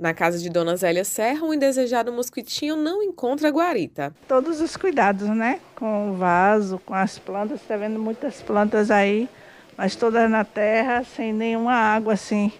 Na casa de Dona Zélia Serra, o indesejado mosquitinho não encontra guarita. Todos os cuidados, né? Com o vaso, com as plantas, está vendo muitas plantas aí, mas todas na terra, sem nenhuma água assim,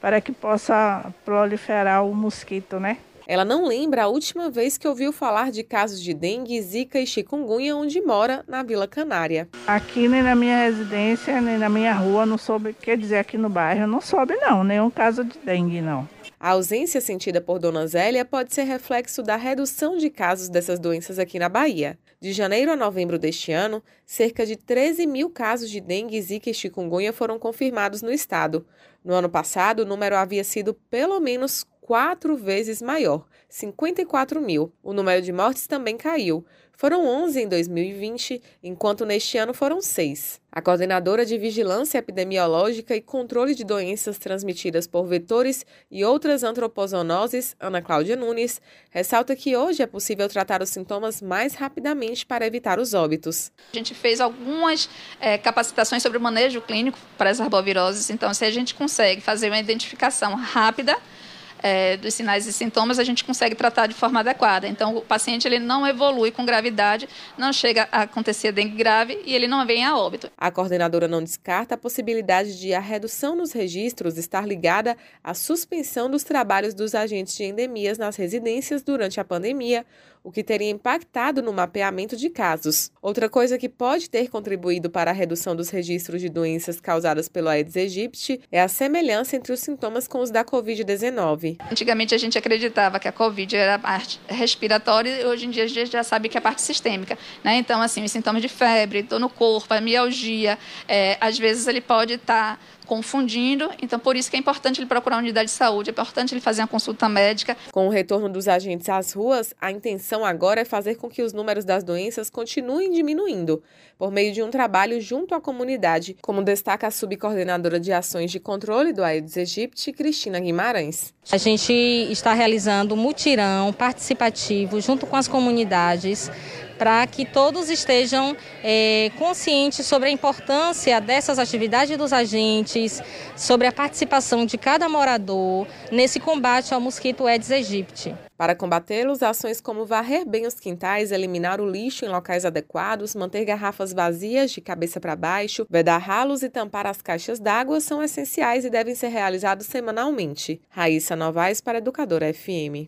para que possa proliferar o mosquito, né? Ela não lembra a última vez que ouviu falar de casos de dengue, zika e chikungunya onde mora, na Vila Canária. Aqui nem na minha residência, nem na minha rua, não soube, quer dizer, aqui no bairro, não soube não, nenhum caso de dengue não. A ausência sentida por Dona Zélia pode ser reflexo da redução de casos dessas doenças aqui na Bahia. De janeiro a novembro deste ano, cerca de 13 mil casos de dengue, zika e chikungunya foram confirmados no estado. No ano passado, o número havia sido pelo menos quatro vezes maior, 54 mil. O número de mortes também caiu. Foram 11 em 2020, enquanto neste ano foram 6. A coordenadora de Vigilância Epidemiológica e Controle de Doenças Transmitidas por Vetores e outras antropozoonoses, Ana Cláudia Nunes, ressalta que hoje é possível tratar os sintomas mais rapidamente para evitar os óbitos. A gente fez algumas é, capacitações sobre o manejo clínico para as arboviroses, então se a gente consegue fazer uma identificação rápida, é, dos sinais e sintomas, a gente consegue tratar de forma adequada. Então, o paciente ele não evolui com gravidade, não chega a acontecer dengue grave e ele não vem a óbito. A coordenadora não descarta a possibilidade de a redução nos registros estar ligada à suspensão dos trabalhos dos agentes de endemias nas residências durante a pandemia, o que teria impactado no mapeamento de casos. Outra coisa que pode ter contribuído para a redução dos registros de doenças causadas pelo Aedes aegypti é a semelhança entre os sintomas com os da Covid-19. Antigamente a gente acreditava que a Covid era a parte respiratória e hoje em dia a gente já sabe que é a parte sistêmica. Né? Então, assim, os sintomas de febre, dor no corpo, a mialgia, é, às vezes ele pode estar. Tá confundindo. Então, por isso que é importante ele procurar a unidade de saúde, é importante ele fazer uma consulta médica. Com o retorno dos agentes às ruas, a intenção agora é fazer com que os números das doenças continuem diminuindo, por meio de um trabalho junto à comunidade, como destaca a subcoordenadora de ações de controle do Aedes aegypti, Cristina Guimarães. A gente está realizando um mutirão participativo junto com as comunidades para que todos estejam é, conscientes sobre a importância dessas atividades dos agentes, sobre a participação de cada morador nesse combate ao mosquito Aedes aegypti. Para combatê-los, ações como varrer bem os quintais, eliminar o lixo em locais adequados, manter garrafas vazias de cabeça para baixo, vedar ralos e tampar as caixas d'água são essenciais e devem ser realizados semanalmente. Raíssa Novaes para Educadora FM.